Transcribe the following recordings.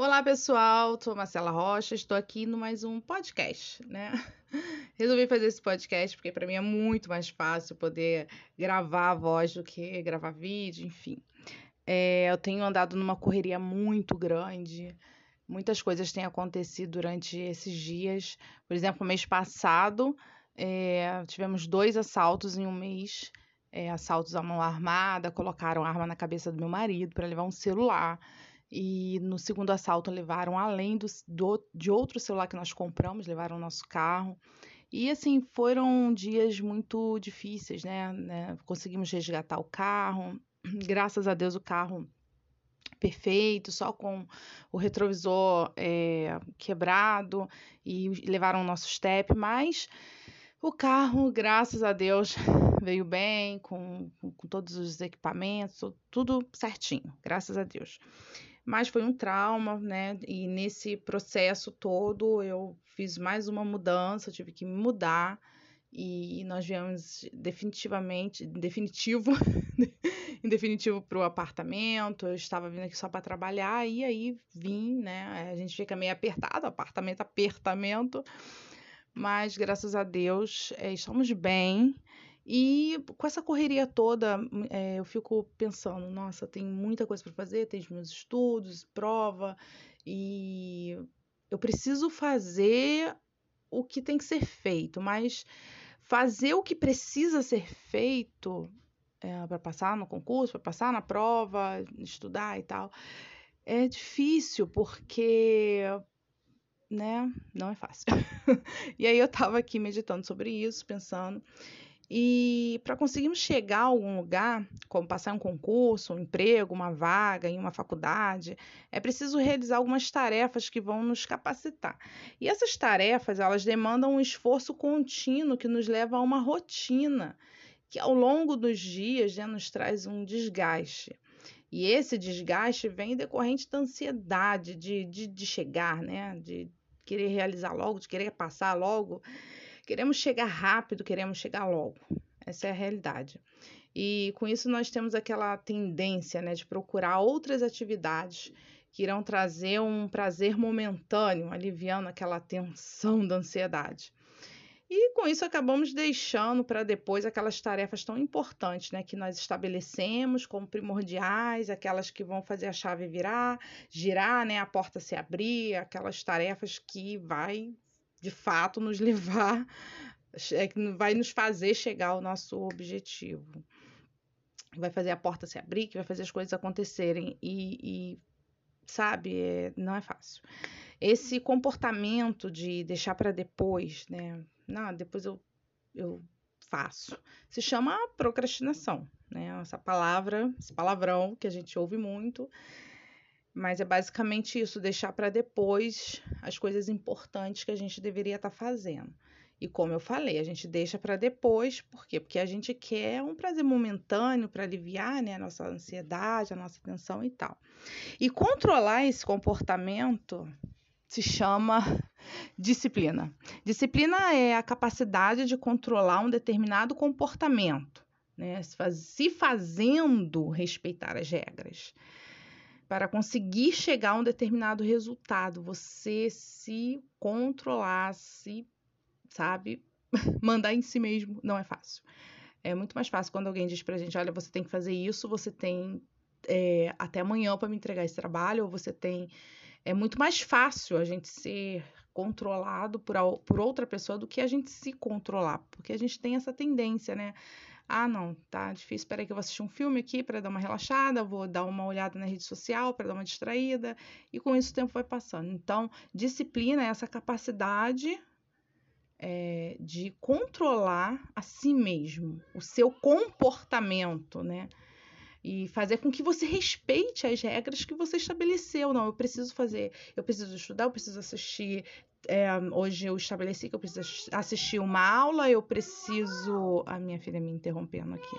Olá, pessoal. Sou Marcela Rocha, estou aqui no mais um podcast, né? Resolvi fazer esse podcast porque para mim é muito mais fácil poder gravar a voz do que gravar vídeo, enfim. É, eu tenho andado numa correria muito grande. Muitas coisas têm acontecido durante esses dias. Por exemplo, mês passado, é, tivemos dois assaltos em um mês. É, assaltos à mão armada, colocaram arma na cabeça do meu marido para levar um celular. E no segundo assalto levaram, além do, do, de outro celular que nós compramos, levaram o nosso carro. E assim, foram dias muito difíceis, né? né? Conseguimos resgatar o carro. Graças a Deus o carro perfeito, só com o retrovisor é, quebrado e levaram o nosso step, mas o carro, graças a Deus, veio bem, com, com, com todos os equipamentos, tudo certinho, graças a Deus mas foi um trauma, né? E nesse processo todo eu fiz mais uma mudança, tive que mudar e nós viemos definitivamente, definitivo, em definitivo para o apartamento. Eu estava vindo aqui só para trabalhar e aí vim, né? A gente fica meio apertado, apartamento, apertamento, mas graças a Deus é, estamos bem. E com essa correria toda, é, eu fico pensando, nossa, tem muita coisa para fazer, tem os meus estudos, prova, e eu preciso fazer o que tem que ser feito, mas fazer o que precisa ser feito é, para passar no concurso, para passar na prova, estudar e tal, é difícil porque né, não é fácil. e aí eu tava aqui meditando sobre isso, pensando, e para conseguirmos chegar a algum lugar, como passar um concurso, um emprego, uma vaga em uma faculdade, é preciso realizar algumas tarefas que vão nos capacitar. E essas tarefas, elas demandam um esforço contínuo que nos leva a uma rotina, que ao longo dos dias né, nos traz um desgaste. E esse desgaste vem decorrente da ansiedade de, de, de chegar, né? De querer realizar logo, de querer passar logo. Queremos chegar rápido, queremos chegar logo. Essa é a realidade. E com isso nós temos aquela tendência né, de procurar outras atividades que irão trazer um prazer momentâneo, aliviando aquela tensão da ansiedade. E com isso acabamos deixando para depois aquelas tarefas tão importantes, né, que nós estabelecemos como primordiais, aquelas que vão fazer a chave virar, girar, né, a porta se abrir, aquelas tarefas que vai de fato nos levar, é, vai nos fazer chegar ao nosso objetivo. Vai fazer a porta se abrir, que vai fazer as coisas acontecerem. E, e sabe, é, não é fácil. Esse comportamento de deixar para depois, né? Não, depois eu, eu faço. Se chama procrastinação, né? Essa palavra, esse palavrão que a gente ouve muito mas é basicamente isso, deixar para depois as coisas importantes que a gente deveria estar tá fazendo. E como eu falei, a gente deixa para depois, por quê? Porque a gente quer um prazer momentâneo para aliviar né, a nossa ansiedade, a nossa tensão e tal. E controlar esse comportamento se chama disciplina. Disciplina é a capacidade de controlar um determinado comportamento, né? se fazendo respeitar as regras para conseguir chegar a um determinado resultado, você se controlar, se, sabe, mandar em si mesmo, não é fácil. É muito mais fácil quando alguém diz pra gente: olha, você tem que fazer isso, você tem é, até amanhã para me entregar esse trabalho, ou você tem. É muito mais fácil a gente ser controlado por, por outra pessoa do que a gente se controlar, porque a gente tem essa tendência, né? Ah, não, tá difícil. Espera que eu vou assistir um filme aqui para dar uma relaxada, vou dar uma olhada na rede social para dar uma distraída, e com isso o tempo vai passando. Então, disciplina é essa capacidade é, de controlar a si mesmo, o seu comportamento, né? E fazer com que você respeite as regras que você estabeleceu. Não, eu preciso fazer, eu preciso estudar, eu preciso assistir. É, hoje eu estabeleci que eu preciso assistir uma aula, eu preciso. A minha filha me interrompendo aqui.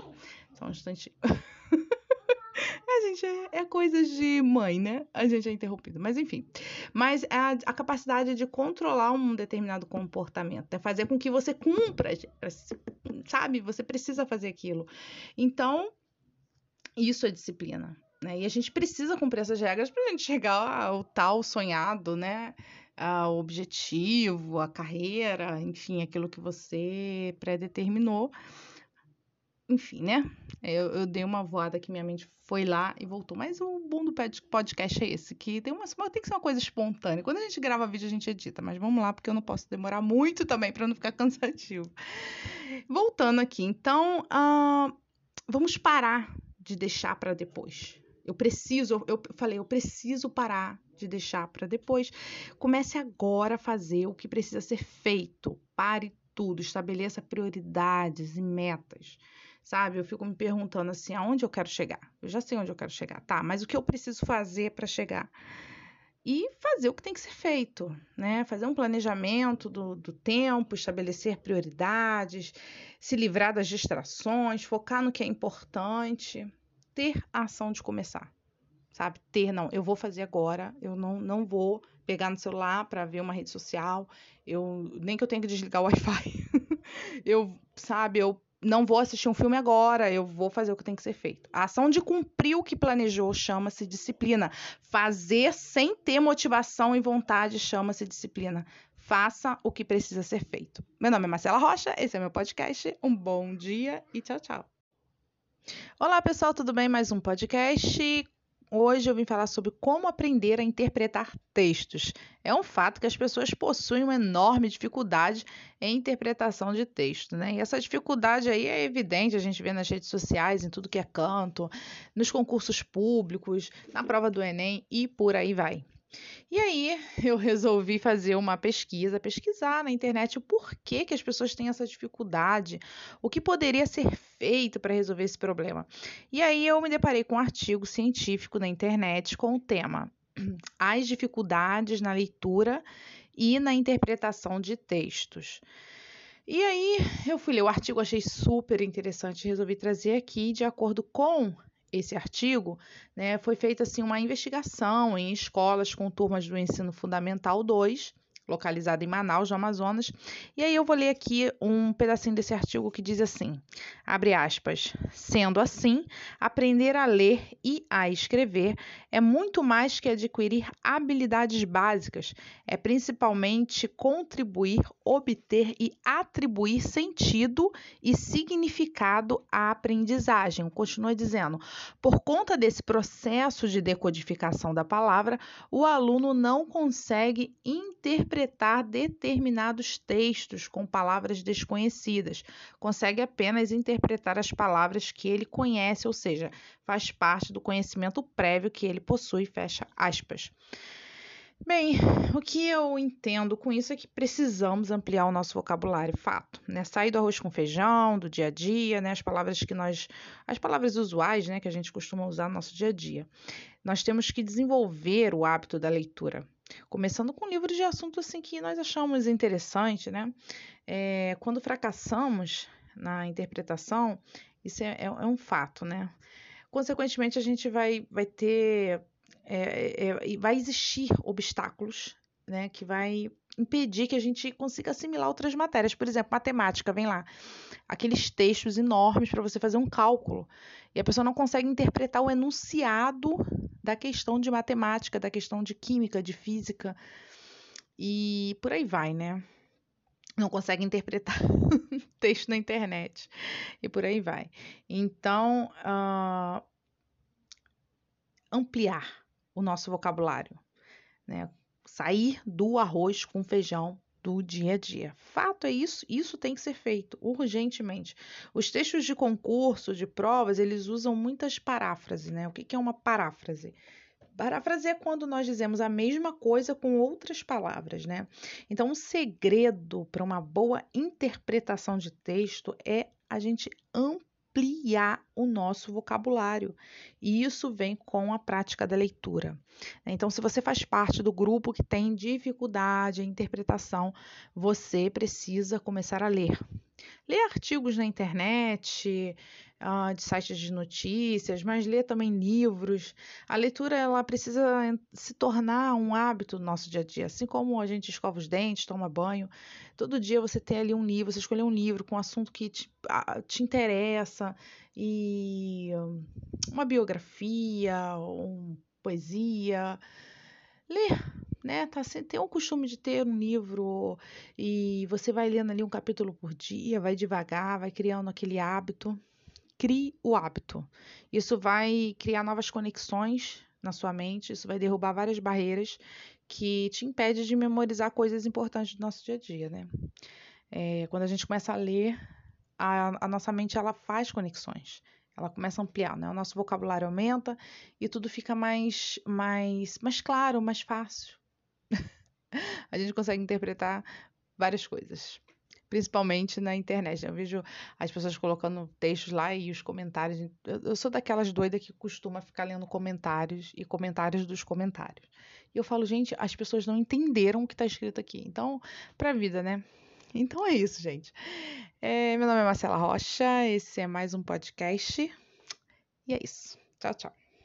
Só um instantinho. A gente é, é coisa de mãe, né? A gente é interrompido. Mas enfim. Mas a, a capacidade de controlar um determinado comportamento, é fazer com que você cumpra, sabe? Você precisa fazer aquilo. Então, isso é disciplina. Né? E a gente precisa cumprir essas regras para a gente chegar ao tal sonhado, né? Ao objetivo, a carreira, enfim, aquilo que você predeterminou. Enfim, né? Eu, eu dei uma voada que minha mente foi lá e voltou. Mas o bom do podcast é esse, que tem, uma, tem que ser uma coisa espontânea. Quando a gente grava vídeo, a gente edita. Mas vamos lá, porque eu não posso demorar muito também para não ficar cansativo. Voltando aqui, então, uh, vamos parar de deixar para depois. Eu preciso, eu falei, eu preciso parar de deixar para depois. Comece agora a fazer o que precisa ser feito. Pare tudo, estabeleça prioridades e metas. Sabe? Eu fico me perguntando assim, aonde eu quero chegar? Eu já sei onde eu quero chegar, tá? Mas o que eu preciso fazer para chegar? E fazer o que tem que ser feito, né? Fazer um planejamento do, do tempo, estabelecer prioridades, se livrar das distrações, focar no que é importante ter a ação de começar, sabe? Ter, não, eu vou fazer agora, eu não, não vou pegar no celular para ver uma rede social, eu nem que eu tenha que desligar o Wi-Fi, eu, sabe, eu não vou assistir um filme agora, eu vou fazer o que tem que ser feito. A ação de cumprir o que planejou chama-se disciplina. Fazer sem ter motivação e vontade chama-se disciplina. Faça o que precisa ser feito. Meu nome é Marcela Rocha, esse é meu podcast. Um bom dia e tchau, tchau. Olá, pessoal, tudo bem? Mais um podcast. Hoje eu vim falar sobre como aprender a interpretar textos. É um fato que as pessoas possuem uma enorme dificuldade em interpretação de texto, né? E essa dificuldade aí é evidente, a gente vê nas redes sociais, em tudo que é canto, nos concursos públicos, na prova do Enem e por aí vai. E aí eu resolvi fazer uma pesquisa, pesquisar na internet o porquê que as pessoas têm essa dificuldade, o que poderia ser feito para resolver esse problema. E aí eu me deparei com um artigo científico na internet com o tema As dificuldades na leitura e na interpretação de textos. E aí eu fui ler o artigo, achei super interessante, resolvi trazer aqui de acordo com esse artigo, né, foi feita assim uma investigação em escolas com turmas do ensino fundamental 2 localizada em Manaus, no Amazonas. E aí eu vou ler aqui um pedacinho desse artigo que diz assim: abre aspas. Sendo assim, aprender a ler e a escrever é muito mais que adquirir habilidades básicas, é principalmente contribuir, obter e atribuir sentido e significado à aprendizagem. Continua dizendo: por conta desse processo de decodificação da palavra, o aluno não consegue interpretar interpretar determinados textos com palavras desconhecidas, consegue apenas interpretar as palavras que ele conhece, ou seja, faz parte do conhecimento prévio que ele possui, fecha aspas. Bem, o que eu entendo com isso é que precisamos ampliar o nosso vocabulário, fato, né? Sair do arroz com feijão, do dia a dia, né? As palavras que nós, as palavras usuais, né, que a gente costuma usar no nosso dia a dia. Nós temos que desenvolver o hábito da leitura. Começando com livros de assuntos assim que nós achamos interessante, né? É, quando fracassamos na interpretação, isso é, é, é, um fato, né? Consequentemente, a gente vai, vai ter. É, é vai existir obstáculos né, que vai impedir que a gente consiga assimilar outras matérias. Por exemplo, matemática, vem lá, aqueles textos enormes para você fazer um cálculo. E a pessoa não consegue interpretar o enunciado da questão de matemática, da questão de química, de física. E por aí vai, né? Não consegue interpretar texto na internet. E por aí vai. Então, uh, ampliar o nosso vocabulário. Né? Sair do arroz com feijão do dia a dia. Fato é isso, isso tem que ser feito urgentemente. Os textos de concurso, de provas, eles usam muitas paráfrases, né? O que é uma paráfrase? Paráfrase é quando nós dizemos a mesma coisa com outras palavras, né? Então, o segredo para uma boa interpretação de texto é a gente ampliar ampliar o nosso vocabulário. E isso vem com a prática da leitura. Então, se você faz parte do grupo que tem dificuldade em interpretação, você precisa começar a ler. Ler artigos na internet, uh, de sites de notícias, mas ler também livros. A leitura ela precisa se tornar um hábito no nosso dia a dia, assim como a gente escova os dentes, toma banho. Todo dia você tem ali um livro, você escolher um livro com um assunto que te, te interessa e uma biografia, uma poesia, ler né? Tá, tem o costume de ter um livro e você vai lendo ali um capítulo por dia, vai devagar, vai criando aquele hábito. Crie o hábito. Isso vai criar novas conexões na sua mente, isso vai derrubar várias barreiras que te impede de memorizar coisas importantes do nosso dia a dia, né? É, quando a gente começa a ler, a, a nossa mente ela faz conexões ela começa a ampliar, né? O nosso vocabulário aumenta e tudo fica mais, mais, mais claro, mais fácil a gente consegue interpretar várias coisas. Principalmente na internet. Né? Eu vejo as pessoas colocando textos lá e os comentários. Eu sou daquelas doidas que costuma ficar lendo comentários e comentários dos comentários. E eu falo, gente, as pessoas não entenderam o que está escrito aqui. Então, para a vida, né? Então é isso, gente. É, meu nome é Marcela Rocha, esse é mais um podcast. E é isso. Tchau, tchau.